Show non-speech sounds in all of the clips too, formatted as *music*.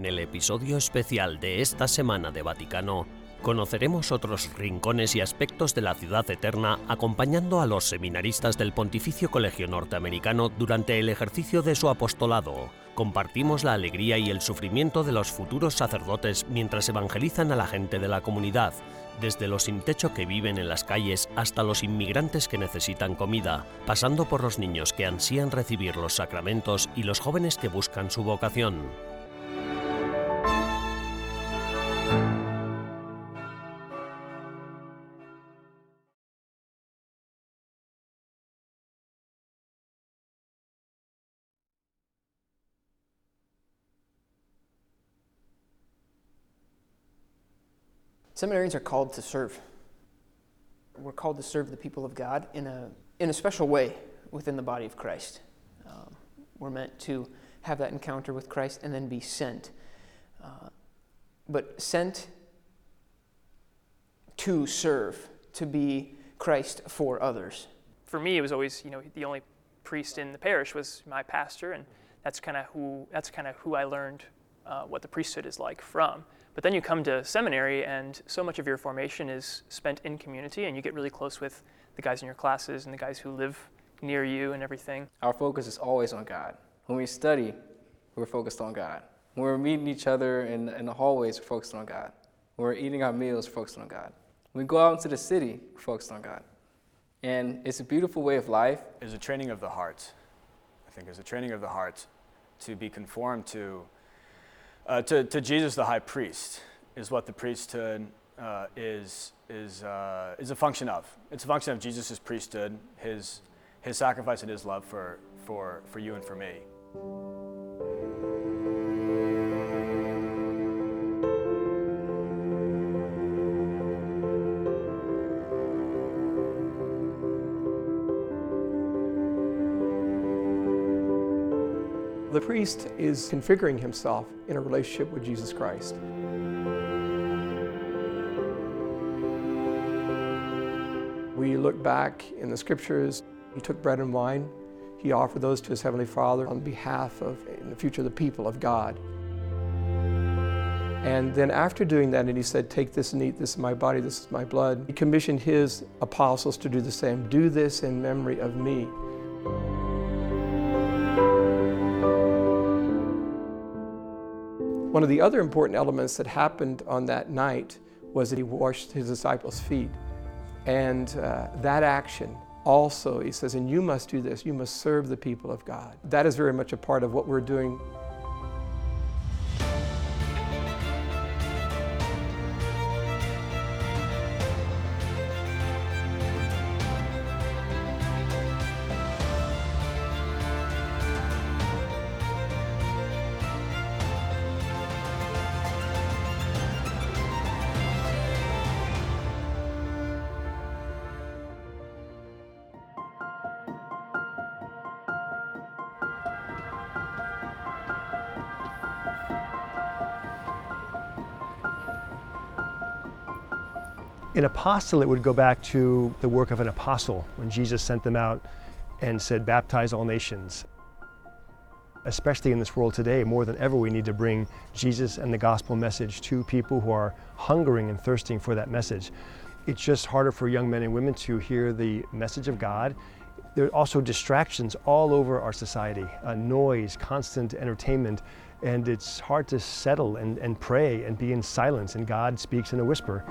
En el episodio especial de esta semana de Vaticano, conoceremos otros rincones y aspectos de la ciudad eterna acompañando a los seminaristas del Pontificio Colegio Norteamericano durante el ejercicio de su apostolado. Compartimos la alegría y el sufrimiento de los futuros sacerdotes mientras evangelizan a la gente de la comunidad, desde los sin techo que viven en las calles hasta los inmigrantes que necesitan comida, pasando por los niños que ansían recibir los sacramentos y los jóvenes que buscan su vocación. Seminarians are called to serve. We're called to serve the people of God in a, in a special way within the body of Christ. Um, we're meant to have that encounter with Christ and then be sent. Uh, but sent to serve, to be Christ for others. For me, it was always, you know, the only priest in the parish was my pastor, and that's kind of who that's kind of who I learned uh, what the priesthood is like from. But then you come to seminary, and so much of your formation is spent in community, and you get really close with the guys in your classes and the guys who live near you and everything. Our focus is always on God. When we study, we're focused on God. When we're meeting each other in, in the hallways, we're focused on God. When we're eating our meals, we're focused on God. When we go out into the city, we're focused on God. And it's a beautiful way of life. Is a training of the heart. I think it's a training of the heart to be conformed to uh, to, to Jesus, the high priest, is what the priesthood uh, is, is, uh, is a function of. It's a function of Jesus' priesthood, his, his sacrifice and his love for, for, for you and for me. The priest is configuring himself in a relationship with Jesus Christ. We look back in the scriptures, he took bread and wine, he offered those to his heavenly Father on behalf of, in the future, of the people of God. And then after doing that, and he said, Take this and eat, this is my body, this is my blood, he commissioned his apostles to do the same. Do this in memory of me. One of the other important elements that happened on that night was that he washed his disciples' feet. And uh, that action also, he says, and you must do this, you must serve the people of God. That is very much a part of what we're doing An apostolate would go back to the work of an apostle when Jesus sent them out and said, Baptize all nations. Especially in this world today, more than ever, we need to bring Jesus and the gospel message to people who are hungering and thirsting for that message. It's just harder for young men and women to hear the message of God. There are also distractions all over our society uh, noise, constant entertainment, and it's hard to settle and, and pray and be in silence, and God speaks in a whisper.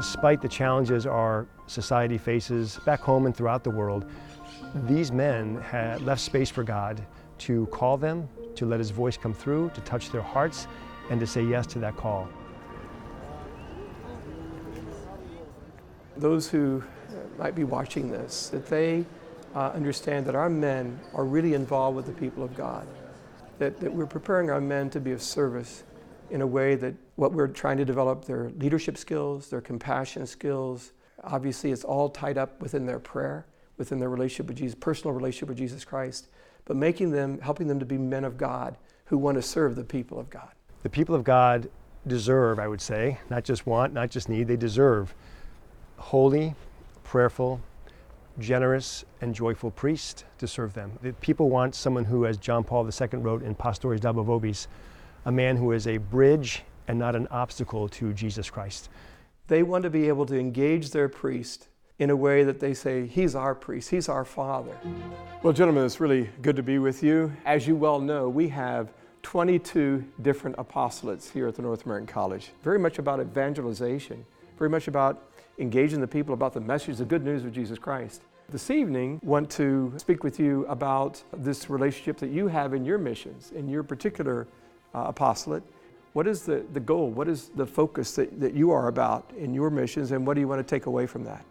Despite the challenges our society faces back home and throughout the world, these men had left space for God to call them, to let His voice come through, to touch their hearts, and to say yes to that call. Those who might be watching this, that they uh, understand that our men are really involved with the people of God, that, that we're preparing our men to be of service in a way that what we're trying to develop their leadership skills, their compassion skills. Obviously, it's all tied up within their prayer, within their relationship with Jesus, personal relationship with Jesus Christ, but making them, helping them to be men of God who want to serve the people of God. The people of God deserve, I would say, not just want, not just need, they deserve holy, prayerful, generous, and joyful priest to serve them. The people want someone who, as John Paul II wrote in Pastores Dabo Vobis, a man who is a bridge and not an obstacle to Jesus Christ. They want to be able to engage their priest in a way that they say, He's our priest, He's our Father. Well, gentlemen, it's really good to be with you. As you well know, we have 22 different apostolates here at the North American College, very much about evangelization, very much about engaging the people about the message, the good news of Jesus Christ. This evening, want to speak with you about this relationship that you have in your missions, in your particular uh, apostolate. What is the, the goal? What is the focus that, that you are about in your missions, and what do you want to take away from that?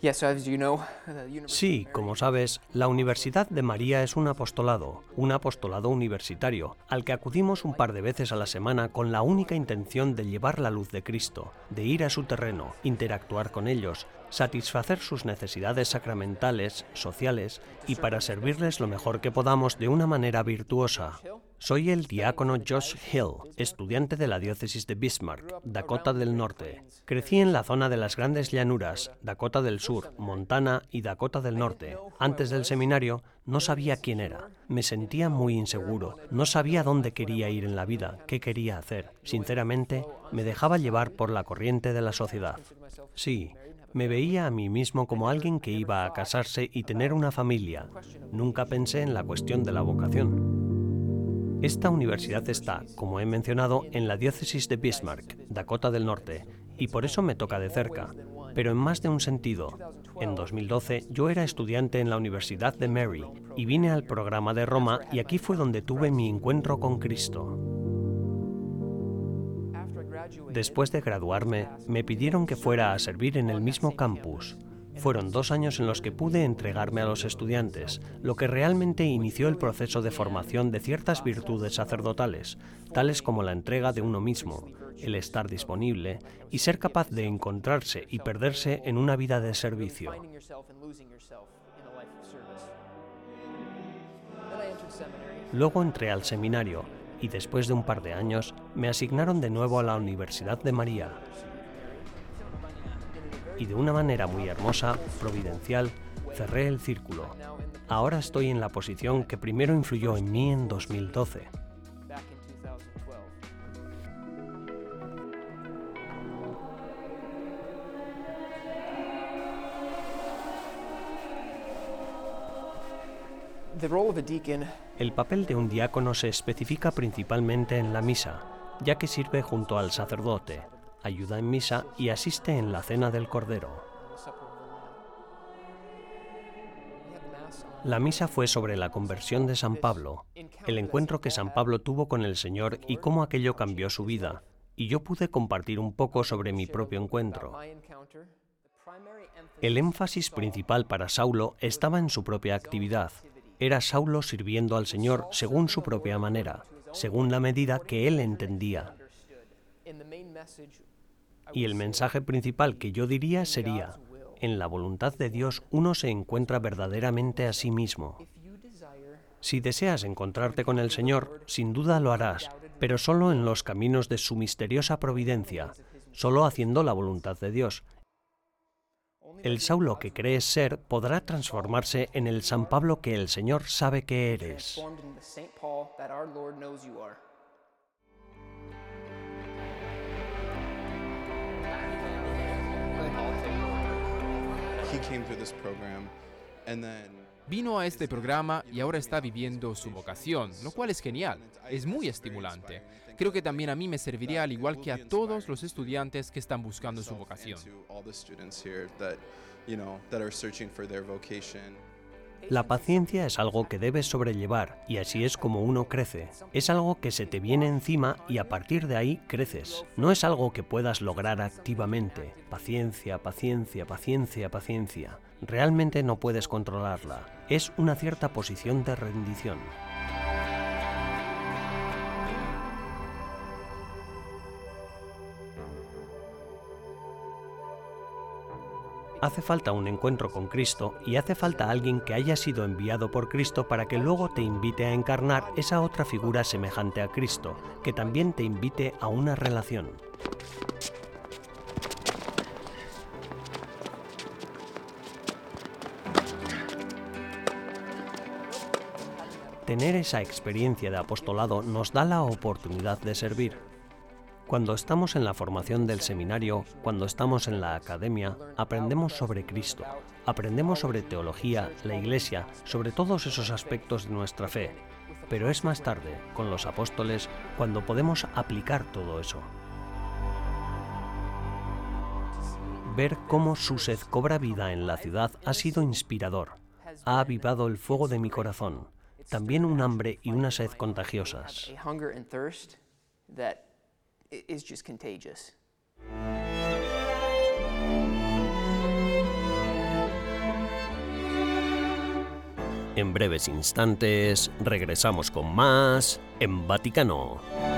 *laughs* Sí, como sabes, la Universidad de María es un apostolado, un apostolado universitario, al que acudimos un par de veces a la semana con la única intención de llevar la luz de Cristo, de ir a su terreno, interactuar con ellos, satisfacer sus necesidades sacramentales, sociales y para servirles lo mejor que podamos de una manera virtuosa. Soy el diácono Josh Hill, estudiante de la diócesis de Bismarck, Dakota del Norte. Crecí en la zona de las grandes llanuras, Dakota del Sur, Montana y Dakota del Norte. Antes del seminario no sabía quién era. Me sentía muy inseguro. No sabía dónde quería ir en la vida, qué quería hacer. Sinceramente, me dejaba llevar por la corriente de la sociedad. Sí, me veía a mí mismo como alguien que iba a casarse y tener una familia. Nunca pensé en la cuestión de la vocación. Esta universidad está, como he mencionado, en la diócesis de Bismarck, Dakota del Norte, y por eso me toca de cerca, pero en más de un sentido. En 2012 yo era estudiante en la Universidad de Mary y vine al programa de Roma y aquí fue donde tuve mi encuentro con Cristo. Después de graduarme, me pidieron que fuera a servir en el mismo campus. Fueron dos años en los que pude entregarme a los estudiantes, lo que realmente inició el proceso de formación de ciertas virtudes sacerdotales, tales como la entrega de uno mismo, el estar disponible y ser capaz de encontrarse y perderse en una vida de servicio. Luego entré al seminario y después de un par de años me asignaron de nuevo a la Universidad de María. Y de una manera muy hermosa, providencial, cerré el círculo. Ahora estoy en la posición que primero influyó en mí en 2012. back in 2012. The role of a deacon El papel de un diácono se especifica principalmente en la misa, ya que sirve junto al sacerdote, ayuda en misa y asiste en la cena del Cordero. La misa fue sobre la conversión de San Pablo, el encuentro que San Pablo tuvo con el Señor y cómo aquello cambió su vida, y yo pude compartir un poco sobre mi propio encuentro. El énfasis principal para Saulo estaba en su propia actividad. Era Saulo sirviendo al Señor según su propia manera, según la medida que él entendía. Y el mensaje principal que yo diría sería, en la voluntad de Dios uno se encuentra verdaderamente a sí mismo. Si deseas encontrarte con el Señor, sin duda lo harás, pero solo en los caminos de su misteriosa providencia, solo haciendo la voluntad de Dios. El Saulo que crees ser podrá transformarse en el San Pablo que el Señor sabe que eres. he came through this program and then Vino a este programa y ahora está viviendo su vocación, lo cual es genial, es muy estimulante. Creo que también a mí me serviría al igual que a todos los estudiantes que están buscando su vocación. La paciencia es algo que debes sobrellevar y así es como uno crece. Es algo que se te viene encima y a partir de ahí creces. No es algo que puedas lograr activamente. Paciencia, paciencia, paciencia, paciencia. Realmente no puedes controlarla. Es una cierta posición de rendición. hace falta un encuentro con Cristo y hace falta alguien que haya sido enviado por Cristo para que luego te invite a encarnar esa otra figura semejante a Cristo, que también te invite a una relación. Tener esa experiencia de apostolado nos da la oportunidad de servir. Cuando estamos en la formación del seminario, cuando estamos en la academia, aprendemos sobre Cristo, aprendemos sobre teología, la Iglesia, sobre todos esos aspectos de nuestra fe. Pero es más tarde, con los apóstoles, cuando podemos aplicar todo eso. Ver cómo su sed cobra vida en la ciudad ha sido inspirador. Ha avivado el fuego de mi corazón. También un hambre y una sed contagiosas. Is just contagious. En breves instantes regresamos con más en Vaticano.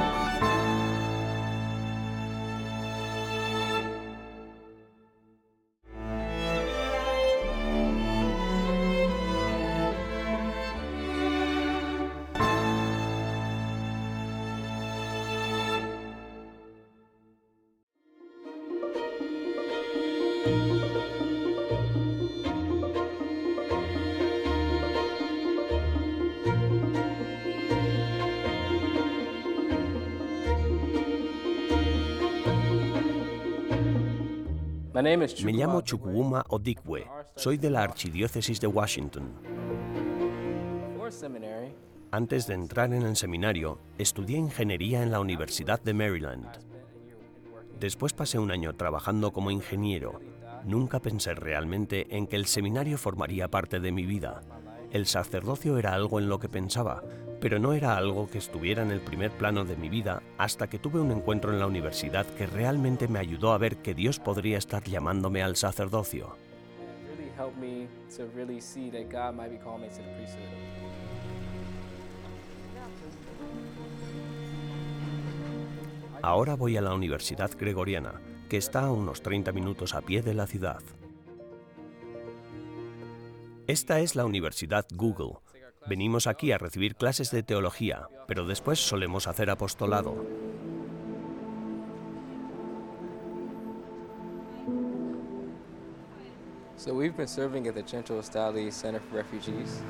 Me llamo Chukwuma Odikwe. Soy de la Archidiócesis de Washington. Antes de entrar en el seminario, estudié ingeniería en la Universidad de Maryland. Después pasé un año trabajando como ingeniero. Nunca pensé realmente en que el seminario formaría parte de mi vida. El sacerdocio era algo en lo que pensaba, pero no era algo que estuviera en el primer plano de mi vida hasta que tuve un encuentro en la universidad que realmente me ayudó a ver que Dios podría estar llamándome al sacerdocio. Ahora voy a la Universidad Gregoriana, que está a unos 30 minutos a pie de la ciudad. Esta es la Universidad Google. Venimos aquí a recibir clases de teología, pero después solemos hacer apostolado.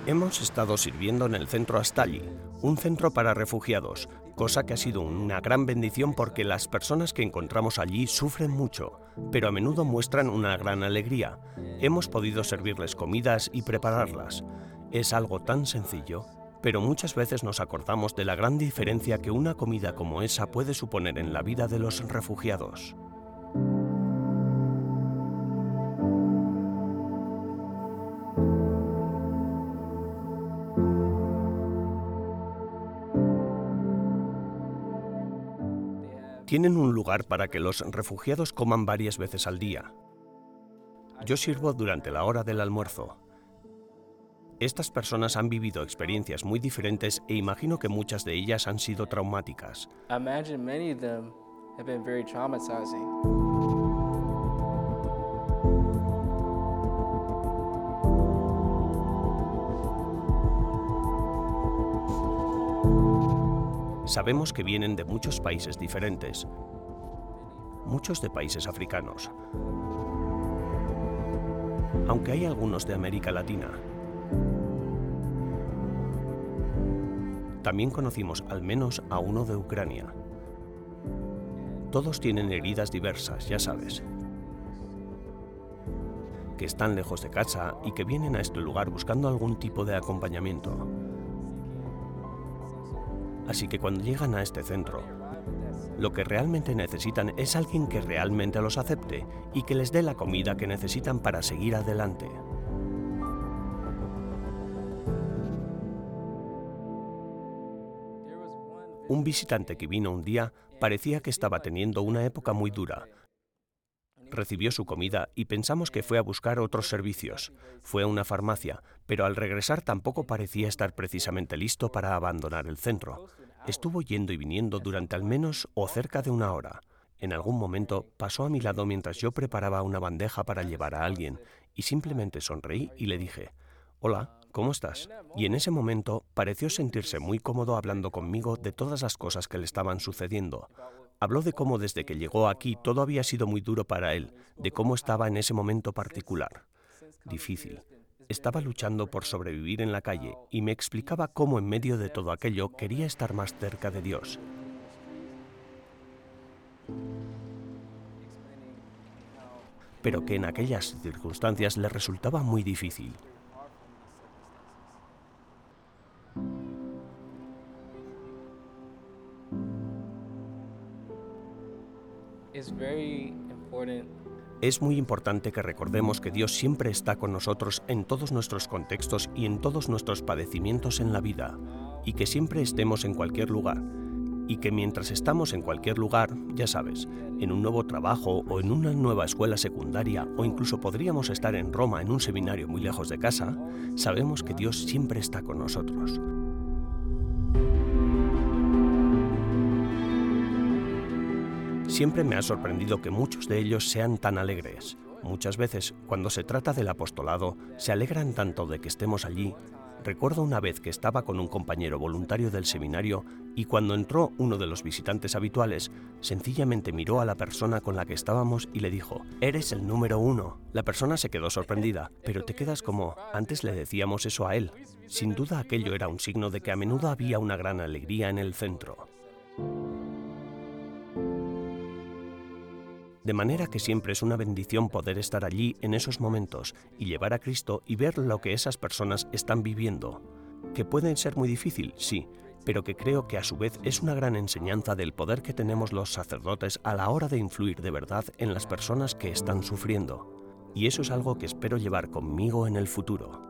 Hemos estado sirviendo en el centro Astali, un centro para refugiados, cosa que ha sido una gran bendición porque las personas que encontramos allí sufren mucho, pero a menudo muestran una gran alegría. Hemos podido servirles comidas y prepararlas. Es algo tan sencillo, pero muchas veces nos acordamos de la gran diferencia que una comida como esa puede suponer en la vida de los refugiados. Tienen un lugar para que los refugiados coman varias veces al día. Yo sirvo durante la hora del almuerzo. Estas personas han vivido experiencias muy diferentes e imagino que muchas de ellas han sido traumáticas. Sabemos que vienen de muchos países diferentes, muchos de países africanos, aunque hay algunos de América Latina. También conocimos al menos a uno de Ucrania. Todos tienen heridas diversas, ya sabes. Que están lejos de casa y que vienen a este lugar buscando algún tipo de acompañamiento. Así que cuando llegan a este centro, lo que realmente necesitan es alguien que realmente los acepte y que les dé la comida que necesitan para seguir adelante. Un visitante que vino un día parecía que estaba teniendo una época muy dura. Recibió su comida y pensamos que fue a buscar otros servicios. Fue a una farmacia, pero al regresar tampoco parecía estar precisamente listo para abandonar el centro. Estuvo yendo y viniendo durante al menos o cerca de una hora. En algún momento pasó a mi lado mientras yo preparaba una bandeja para llevar a alguien y simplemente sonreí y le dije, Hola, ¿cómo estás? Y en ese momento pareció sentirse muy cómodo hablando conmigo de todas las cosas que le estaban sucediendo. Habló de cómo desde que llegó aquí todo había sido muy duro para él, de cómo estaba en ese momento particular. Difícil. estaba luchando por sobrevivir en la calle y me explicaba cómo en medio de todo aquello quería estar más cerca de Dios. Pero que en aquellas circunstancias le resultaba muy difícil. Es muy importante que recordemos que Dios siempre está con nosotros en todos nuestros contextos y en todos nuestros padecimientos en la vida, y que siempre estemos en cualquier lugar, y que mientras estamos en cualquier lugar, ya sabes, en un nuevo trabajo o en una nueva escuela secundaria o incluso podríamos estar en Roma en un seminario muy lejos de casa, sabemos que Dios siempre está con nosotros. Siempre me ha sorprendido que muchos de ellos sean tan alegres. Muchas veces, cuando se trata del apostolado, se alegran tanto de que estemos allí. Recuerdo una vez que estaba con un compañero voluntario del seminario y cuando entró uno de los visitantes habituales, sencillamente miró a la persona con la que estábamos y le dijo, Eres el número uno. La persona se quedó sorprendida, pero te quedas como, antes le decíamos eso a él. Sin duda aquello era un signo de que a menudo había una gran alegría en el centro. De manera que siempre es una bendición poder estar allí en esos momentos y llevar a Cristo y ver lo que esas personas están viviendo. Que pueden ser muy difícil, sí, pero que creo que a su vez es una gran enseñanza del poder que tenemos los sacerdotes a la hora de influir de verdad en las personas que están sufriendo. Y eso es algo que espero llevar conmigo en el futuro.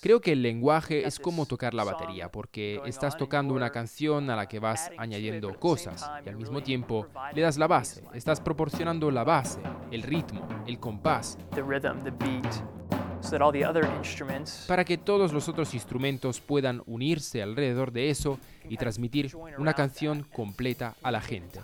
Creo que el lenguaje es como tocar la batería, porque estás tocando una canción a la que vas añadiendo cosas y al mismo tiempo le das la base, estás proporcionando la base, el ritmo, el compás, para que todos los otros instrumentos puedan unirse alrededor de eso y transmitir una canción completa a la gente.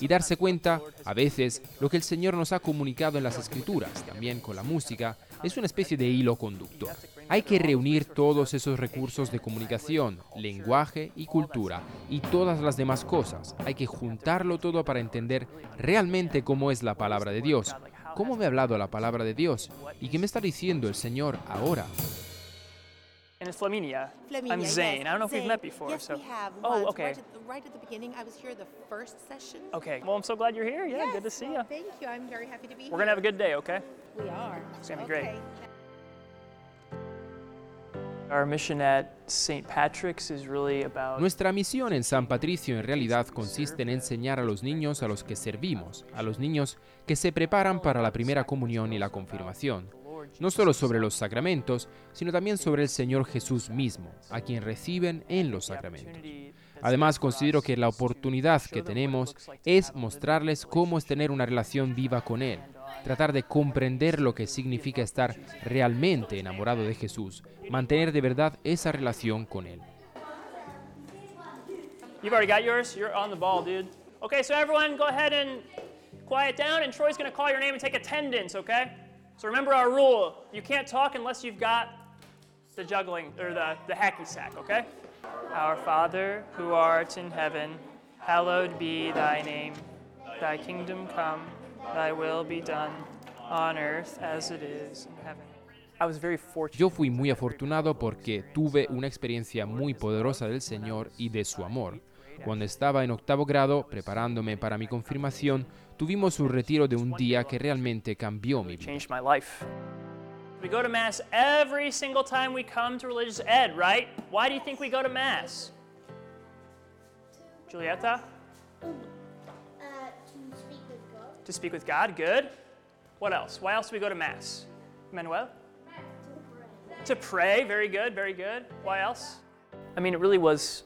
Y darse cuenta, a veces, lo que el Señor nos ha comunicado en las Escrituras, también con la música, es una especie de hilo conductor. Hay que reunir todos esos recursos de comunicación, lenguaje y cultura, y todas las demás cosas. Hay que juntarlo todo para entender realmente cómo es la palabra de Dios. ¿Cómo me ha hablado la palabra de Dios? ¿Y qué me está diciendo el Señor ahora? And it's Flaminia. Flaminia, I'm Zane. yes. I don't know if we've met before. Yes, so. we have. Oh, once, okay. Right at, the, right at the beginning, I was here the first session. Okay. Well, I'm so glad you're here. Yeah, good to Yes, see well, you. Thank you. I'm very happy to be We're gonna have a here. good day, okay? We are. It's gonna be great. Okay. Our mission at St. Patrick's is really about Nuestra misión en San Patricio en realidad consiste en enseñar a los niños a los que servimos, a los niños que se preparan para la primera comunión y la confirmación, no solo sobre los sacramentos, sino también sobre el Señor Jesús mismo, a quien reciben en los sacramentos. Además, considero que la oportunidad que tenemos es mostrarles cómo es tener una relación viva con Él, tratar de comprender lo que significa estar realmente enamorado de Jesús, mantener de verdad esa relación con Él. You've already got yours? You're on the ball, dude. Okay, so everyone go ahead and quiet down, and Troy's gonna call your name and take attendance, okay? So remember our rule you can't talk unless you've got the juggling, or the, the hacky sack, okay? Our Father, who art in heaven, hallowed be thy name. Thy kingdom come, thy will be done, on earth as it is in heaven. I was very fortunate. Yo fui muy afortunado porque tuve una experiencia muy poderosa del Señor y de su amor. Cuando estaba en octavo grado, preparándome para mi confirmación, tuvimos un retiro de un día que realmente cambió mi vida. We go to Mass every single time we come to religious ed, right? Why do you think we go to Mass? Julieta? To speak with God, good. What else? Why else do we go to Mass? Manuel? To pray, very good, very good. Why else? I mean, it really was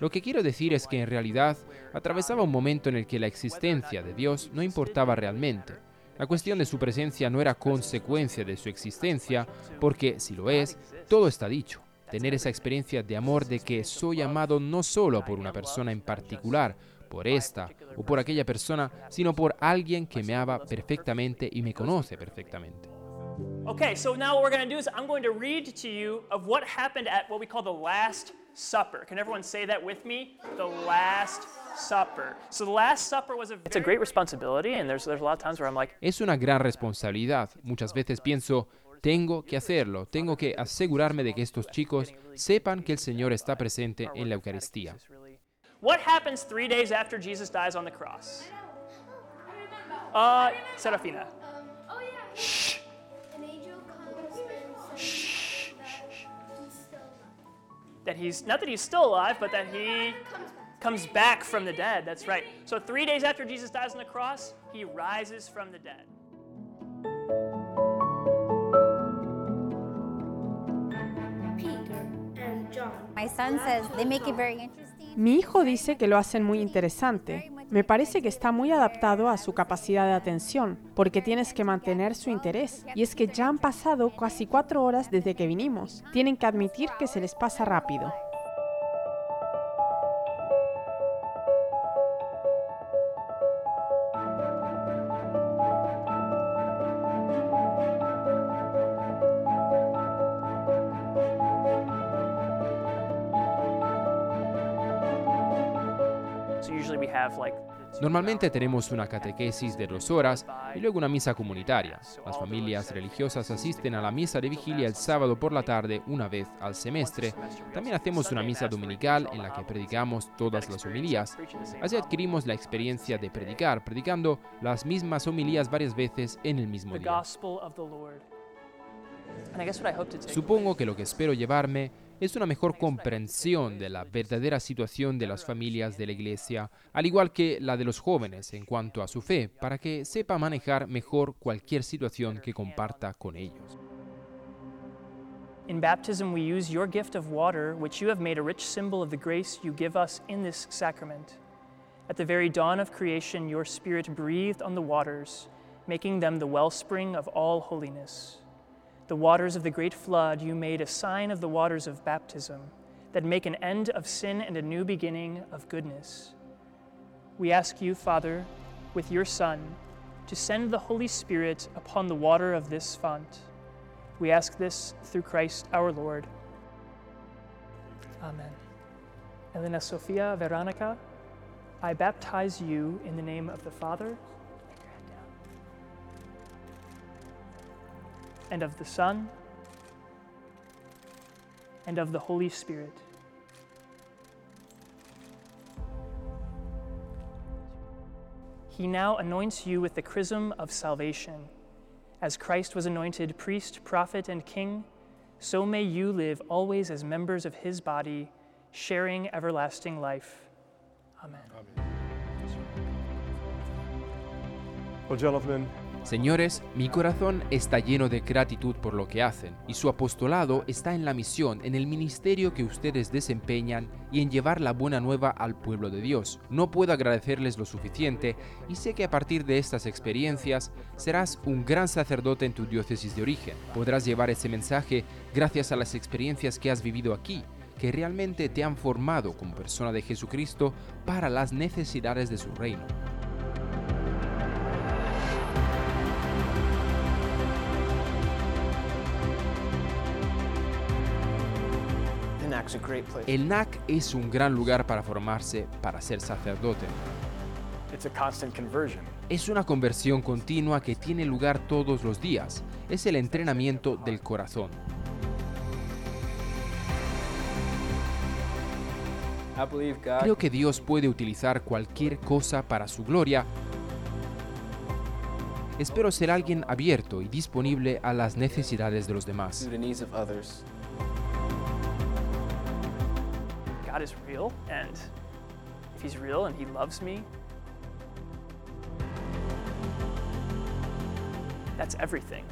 Lo que quiero decir es que en realidad atravesaba un momento en el que la existencia de Dios no importaba realmente. La cuestión de su presencia no era consecuencia de su existencia, porque si lo es, todo está dicho. Tener esa experiencia de amor de que soy amado no solo por una persona en particular, por esta o por aquella persona, sino por alguien que me ama perfectamente y me conoce perfectamente. Okay, so now what we're going to do is I'm going to read to you of what happened at what we call the Last Supper. Can everyone say that with me? The Last Supper. So the Last Supper was a It's a great responsibility and there's there's a lot of times where I'm like Es una gran responsabilidad. Muchas veces pienso, tengo que hacerlo, tengo que asegurarme de que estos chicos sepan que el Señor está presente en la Eucaristía. What happens 3 days after Jesus dies on the cross? Uh, Serafina. oh yeah. Shh. That he's not that he's still alive, but that he Comes back. comes back from the dead. That's right. So 3 days after Jesus dies on the cross, he rises from the dead. Peter and John. My son says they make it very interesting. Mi hijo dice que lo hacen muy interesante. Me parece que está muy adaptado a su capacidad de atención, porque tienes que mantener su interés. Y es que ya han pasado casi cuatro horas desde que vinimos. Tienen que admitir que se les pasa rápido. Normalmente tenemos una catequesis de dos horas y luego una misa comunitaria. Las familias religiosas asisten a la misa de vigilia el sábado por la tarde una vez al semestre. También hacemos una misa dominical en la que predicamos todas las homilías. Así adquirimos la experiencia de predicar, predicando las mismas homilías varias veces en el mismo día. Supongo que lo que espero llevarme es una mejor comprensión de la verdadera situación de las familias de la Iglesia, al igual que la de los jóvenes en cuanto a su fe, para que sepa manejar mejor cualquier situación que comparta con ellos. In baptism, we use your gift of water, which you have made a rich symbol of the grace you give us in this sacrament. At the very dawn of creation, your Spirit breathed on the waters, making them the wellspring of all holiness. The waters of the great flood you made a sign of the waters of baptism, that make an end of sin and a new beginning of goodness. We ask you, Father, with your Son, to send the Holy Spirit upon the water of this font. We ask this through Christ our Lord. Amen. Elena Sofia Veronica, I baptize you in the name of the Father, and of the Son, and of the Holy Spirit. He now anoints you with the chrism of salvation. As Christ was anointed priest, prophet, and king, so may you live always as members of his body, sharing everlasting life. Amen. Well, gentlemen, Señores, mi corazón está lleno de gratitud por lo que hacen y su apostolado está en la misión, en el ministerio que ustedes desempeñan y en llevar la buena nueva al pueblo de Dios. No puedo agradecerles lo suficiente y sé que a partir de estas experiencias serás un gran sacerdote en tu diócesis de origen. Podrás llevar ese mensaje gracias a las experiencias que has vivido aquí que realmente te han formado como persona de Jesucristo para las necesidades de su reino. El NAC es un gran lugar para formarse para ser sacerdote. Es una conversión continua que tiene lugar todos los días. Es el entrenamiento del corazón. Creo que Dios puede utilizar cualquier cosa para su gloria. Espero ser alguien abierto y disponible a las necesidades de los demás. God is real, and if He's real and He loves me, that's everything.